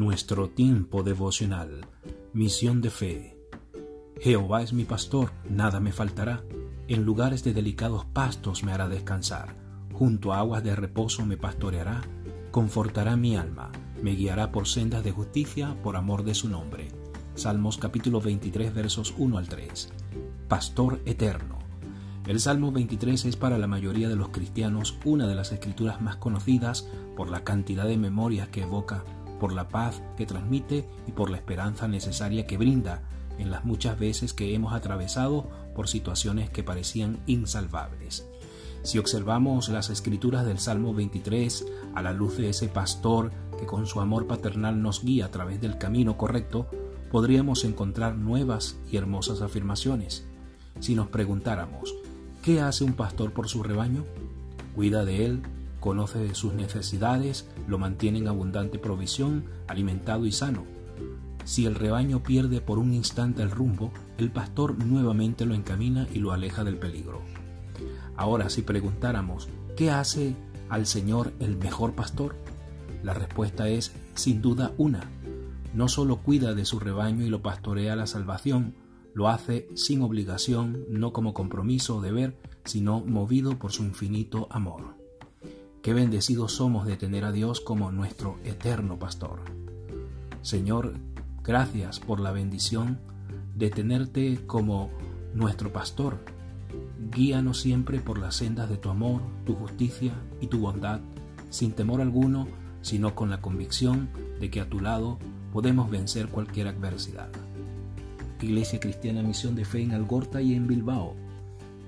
nuestro tiempo devocional. Misión de fe. Jehová es mi pastor, nada me faltará. En lugares de delicados pastos me hará descansar. Junto a aguas de reposo me pastoreará. Confortará mi alma. Me guiará por sendas de justicia por amor de su nombre. Salmos capítulo 23 versos 1 al 3. Pastor eterno. El Salmo 23 es para la mayoría de los cristianos una de las escrituras más conocidas por la cantidad de memorias que evoca por la paz que transmite y por la esperanza necesaria que brinda en las muchas veces que hemos atravesado por situaciones que parecían insalvables. Si observamos las escrituras del Salmo 23 a la luz de ese pastor que con su amor paternal nos guía a través del camino correcto, podríamos encontrar nuevas y hermosas afirmaciones. Si nos preguntáramos, ¿qué hace un pastor por su rebaño? Cuida de él, conoce de sus necesidades, lo mantiene en abundante provisión, alimentado y sano. Si el rebaño pierde por un instante el rumbo, el pastor nuevamente lo encamina y lo aleja del peligro. Ahora, si preguntáramos, ¿qué hace al Señor el mejor pastor? La respuesta es, sin duda, una. No solo cuida de su rebaño y lo pastorea la salvación, lo hace sin obligación, no como compromiso o deber, sino movido por su infinito amor. Qué bendecidos somos de tener a Dios como nuestro eterno pastor. Señor, gracias por la bendición de tenerte como nuestro pastor. Guíanos siempre por las sendas de tu amor, tu justicia y tu bondad, sin temor alguno, sino con la convicción de que a tu lado podemos vencer cualquier adversidad. Iglesia Cristiana Misión de Fe en Algorta y en Bilbao.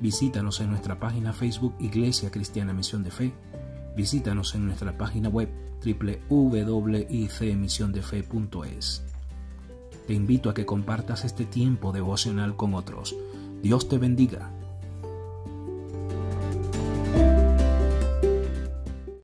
Visítanos en nuestra página Facebook Iglesia Cristiana Misión de Fe Visítanos en nuestra página web www.icmisiondefe.es. Te invito a que compartas este tiempo devocional con otros. Dios te bendiga.